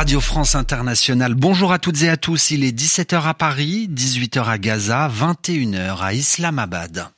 Radio France Internationale. Bonjour à toutes et à tous. Il est 17h à Paris, 18h à Gaza, 21h à Islamabad.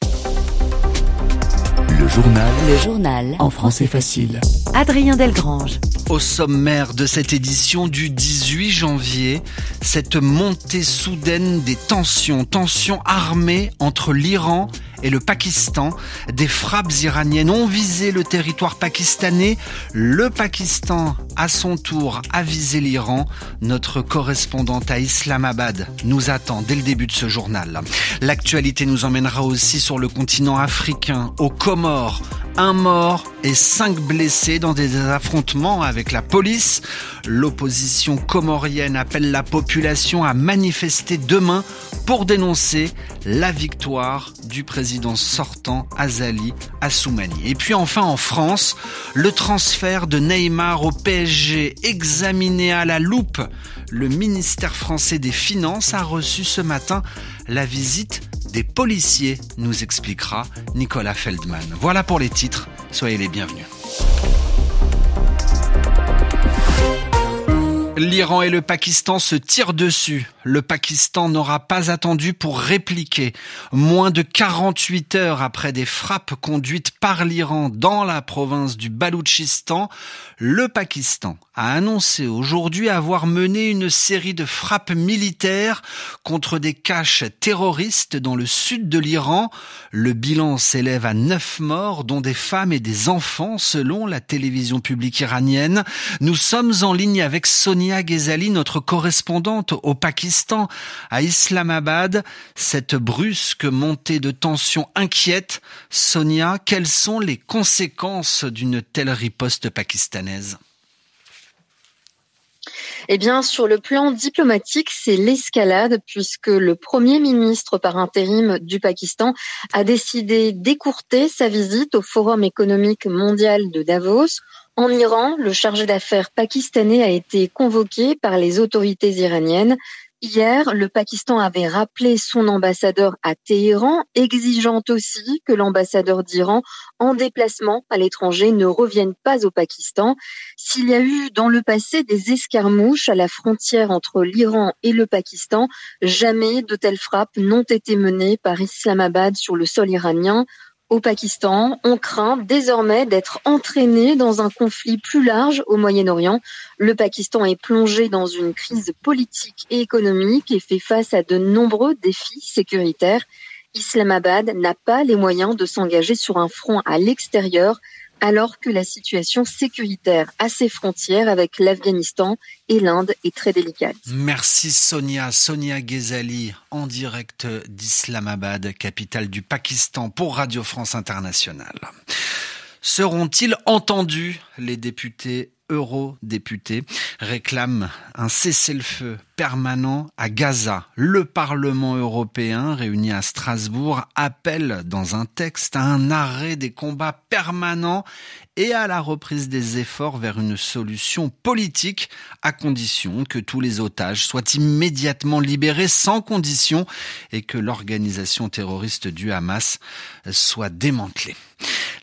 Le journal. Le journal. En français facile. Adrien Delgrange. Au sommaire de cette édition du 18 janvier, cette montée soudaine des tensions, tensions armées entre l'Iran et le Pakistan. Des frappes iraniennes ont visé le territoire pakistanais. Le Pakistan, à son tour, a visé l'Iran. Notre correspondante à Islamabad nous attend dès le début de ce journal. L'actualité nous emmènera aussi sur le continent africain, aux Comores, un mort et cinq blessés dans des affrontements avec la police. L'opposition comorienne appelle la population à manifester demain pour dénoncer la victoire du président sortant Azali Assoumani. Et puis enfin en France, le transfert de Neymar au PSG examiné à la loupe. Le ministère français des Finances a reçu ce matin la visite des policiers, nous expliquera Nicolas Feldman. Voilà pour les titres, soyez les bienvenus. L'Iran et le Pakistan se tirent dessus. Le Pakistan n'aura pas attendu pour répliquer. Moins de 48 heures après des frappes conduites par l'Iran dans la province du Baloutchistan, le Pakistan a annoncé aujourd'hui avoir mené une série de frappes militaires contre des caches terroristes dans le sud de l'Iran. Le bilan s'élève à neuf morts, dont des femmes et des enfants, selon la télévision publique iranienne. Nous sommes en ligne avec Sonia Ghezali, notre correspondante au Pakistan, à Islamabad. Cette brusque montée de tension inquiète. Sonia, quelles sont les conséquences d'une telle riposte pakistanaise? Eh bien, sur le plan diplomatique, c'est l'escalade puisque le premier ministre par intérim du Pakistan a décidé d'écourter sa visite au Forum économique mondial de Davos. En Iran, le chargé d'affaires pakistanais a été convoqué par les autorités iraniennes Hier, le Pakistan avait rappelé son ambassadeur à Téhéran, exigeant aussi que l'ambassadeur d'Iran en déplacement à l'étranger ne revienne pas au Pakistan. S'il y a eu dans le passé des escarmouches à la frontière entre l'Iran et le Pakistan, jamais de telles frappes n'ont été menées par Islamabad sur le sol iranien au Pakistan, on craint désormais d'être entraîné dans un conflit plus large au Moyen-Orient. Le Pakistan est plongé dans une crise politique et économique et fait face à de nombreux défis sécuritaires. Islamabad n'a pas les moyens de s'engager sur un front à l'extérieur alors que la situation sécuritaire à ses frontières avec l'Afghanistan et l'Inde est très délicate. Merci Sonia, Sonia Ghezali en direct d'Islamabad, capitale du Pakistan pour Radio France Internationale. Seront-ils entendus les députés eurodéputés réclament un cessez-le-feu permanent à Gaza. Le Parlement européen, réuni à Strasbourg, appelle dans un texte à un arrêt des combats permanents et à la reprise des efforts vers une solution politique, à condition que tous les otages soient immédiatement libérés sans condition et que l'organisation terroriste du Hamas soit démantelée.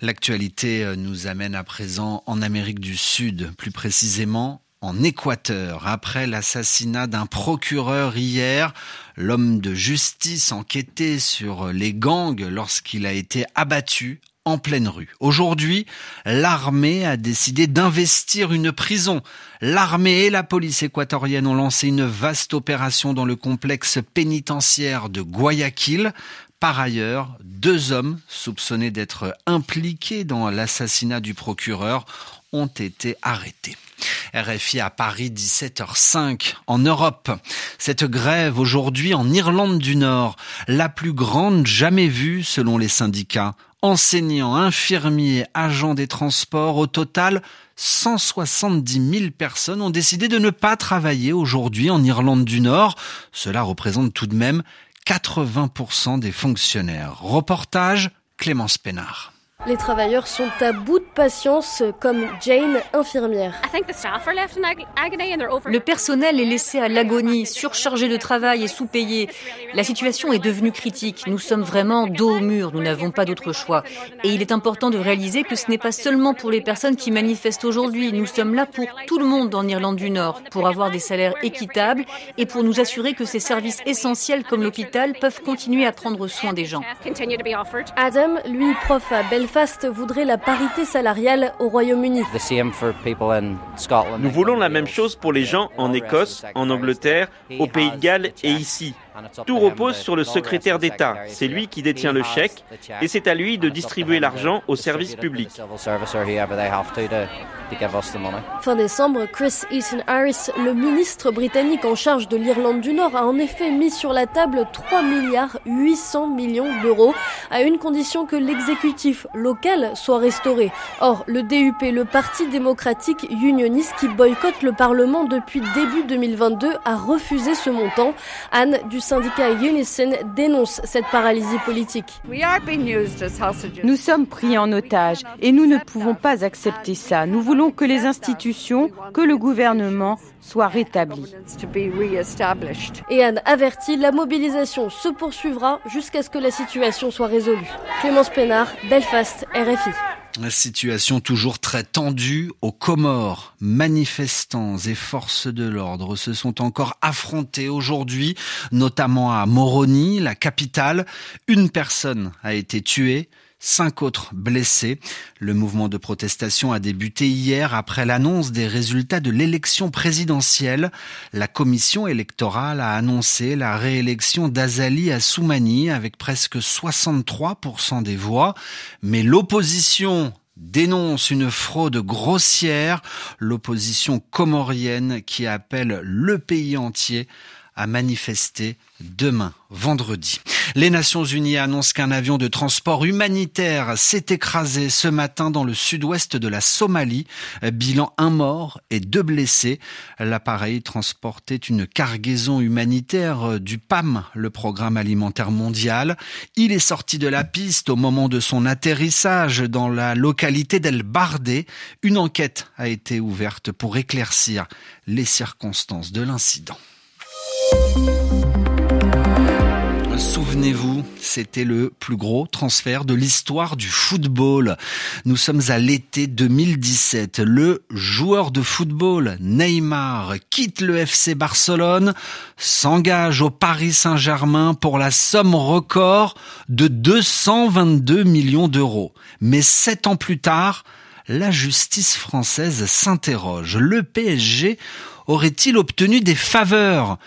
L'actualité euh, nous amène à présent en Amérique du Sud, plus précisément en Équateur. Après l'assassinat d'un procureur hier, l'homme de justice enquêtait sur les gangs lorsqu'il a été abattu en pleine rue. Aujourd'hui, l'armée a décidé d'investir une prison. L'armée et la police équatorienne ont lancé une vaste opération dans le complexe pénitentiaire de Guayaquil par ailleurs, deux hommes soupçonnés d'être impliqués dans l'assassinat du procureur ont été arrêtés. RFI à Paris 17h05 en Europe. Cette grève aujourd'hui en Irlande du Nord, la plus grande jamais vue selon les syndicats. Enseignants, infirmiers, agents des transports, au total 170 000 personnes ont décidé de ne pas travailler aujourd'hui en Irlande du Nord. Cela représente tout de même 80% des fonctionnaires. Reportage Clémence Pénard. Les travailleurs sont à bout de patience, comme Jane, infirmière. Le personnel est laissé à l'agonie, surchargé de travail et sous-payé. La situation est devenue critique. Nous sommes vraiment dos au mur, nous n'avons pas d'autre choix. Et il est important de réaliser que ce n'est pas seulement pour les personnes qui manifestent aujourd'hui. Nous sommes là pour tout le monde en Irlande du Nord, pour avoir des salaires équitables et pour nous assurer que ces services essentiels comme l'hôpital peuvent continuer à prendre soin des gens. Adam, lui, prof à Belfast, Belfast voudrait la parité salariale au Royaume-Uni. Nous voulons la même chose pour les gens en Écosse, en Angleterre, au Pays de Galles et ici. Tout repose sur le secrétaire d'État. C'est lui qui détient le chèque et c'est à lui de distribuer l'argent aux services publics. Fin décembre, Chris Eaton Harris, le ministre britannique en charge de l'Irlande du Nord, a en effet mis sur la table 3 milliards 800 millions d'euros à une condition que l'exécutif local soit restauré. Or, le DUP, le Parti démocratique unioniste qui boycotte le Parlement depuis début 2022, a refusé ce montant. Anne syndicat Unison dénonce cette paralysie politique. Nous sommes pris en otage et nous ne pouvons pas accepter ça. Nous voulons que les institutions, que le gouvernement soient rétablis. Et Anne avertit, la mobilisation se poursuivra jusqu'à ce que la situation soit résolue. Clémence Pénard, Belfast, RFI. La situation toujours très tendue aux Comores. Manifestants et forces de l'ordre se sont encore affrontés aujourd'hui, notamment à Moroni, la capitale. Une personne a été tuée cinq autres blessés. Le mouvement de protestation a débuté hier après l'annonce des résultats de l'élection présidentielle. La commission électorale a annoncé la réélection d'Azali Assoumani avec presque 63% des voix, mais l'opposition dénonce une fraude grossière, l'opposition comorienne qui appelle le pays entier à manifester demain, vendredi. Les Nations Unies annoncent qu'un avion de transport humanitaire s'est écrasé ce matin dans le sud-ouest de la Somalie. Bilan un mort et deux blessés. L'appareil transportait une cargaison humanitaire du PAM, le Programme alimentaire mondial. Il est sorti de la piste au moment de son atterrissage dans la localité d'El Bardé. Une enquête a été ouverte pour éclaircir les circonstances de l'incident. Souvenez-vous, c'était le plus gros transfert de l'histoire du football. Nous sommes à l'été 2017. Le joueur de football Neymar quitte le FC Barcelone, s'engage au Paris Saint-Germain pour la somme record de 222 millions d'euros. Mais sept ans plus tard, la justice française s'interroge. Le PSG aurait-il obtenu des faveurs?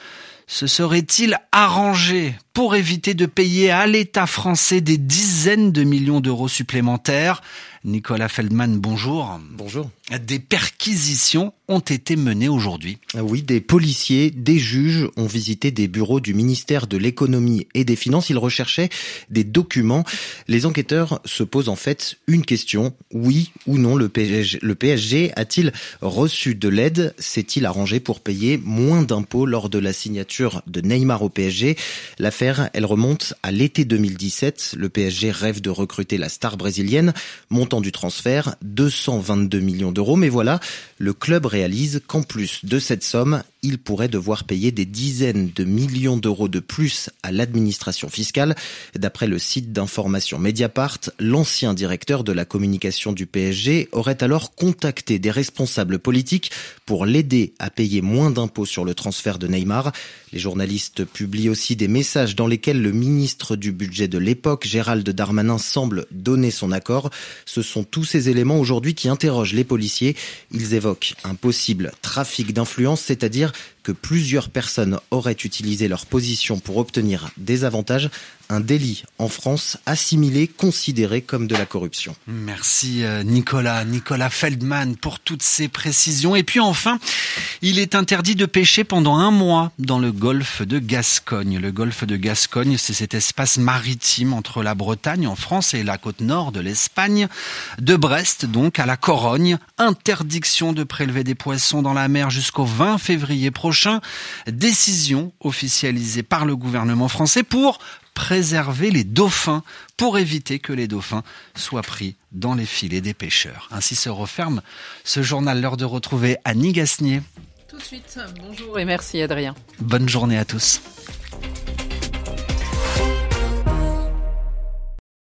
Se serait-il arrangé pour éviter de payer à l'État français des dizaines de millions d'euros supplémentaires Nicolas Feldman, bonjour. Bonjour. Des perquisitions ont été menées aujourd'hui. Ah oui, des policiers, des juges ont visité des bureaux du ministère de l'économie et des finances. Ils recherchaient des documents. Les enquêteurs se posent en fait une question. Oui ou non, le PSG, le PSG a-t-il reçu de l'aide? S'est-il arrangé pour payer moins d'impôts lors de la signature de Neymar au PSG L'affaire, elle remonte à l'été 2017. Le PSG rêve de recruter la star brésilienne du transfert, 222 millions d'euros. Mais voilà, le club réalise qu'en plus de cette somme, il pourrait devoir payer des dizaines de millions d'euros de plus à l'administration fiscale. D'après le site d'information Mediapart, l'ancien directeur de la communication du PSG aurait alors contacté des responsables politiques pour l'aider à payer moins d'impôts sur le transfert de Neymar. Les journalistes publient aussi des messages dans lesquels le ministre du budget de l'époque, Gérald Darmanin, semble donner son accord. Ce sont tous ces éléments aujourd'hui qui interrogent les policiers. Ils évoquent un possible trafic d'influence, c'est-à-dire que plusieurs personnes auraient utilisé leur position pour obtenir des avantages, un délit en France assimilé, considéré comme de la corruption. Merci euh, Nicolas, Nicolas Feldman pour toutes ces précisions. Et puis enfin, il est interdit de pêcher pendant un mois dans le golfe de Gascogne. Le golfe de Gascogne, c'est cet espace maritime entre la Bretagne en France et la côte nord de l'Espagne, de Brest donc à la Corogne. Interdiction de prélever des poissons dans la mer jusqu'au 20 février prochain. Décision officialisée par le gouvernement français pour préserver les dauphins pour éviter que les dauphins soient pris dans les filets des pêcheurs. Ainsi se referme ce journal. L'heure de retrouver Annie Gasnier. Tout de suite, bonjour et merci Adrien. Bonne journée à tous.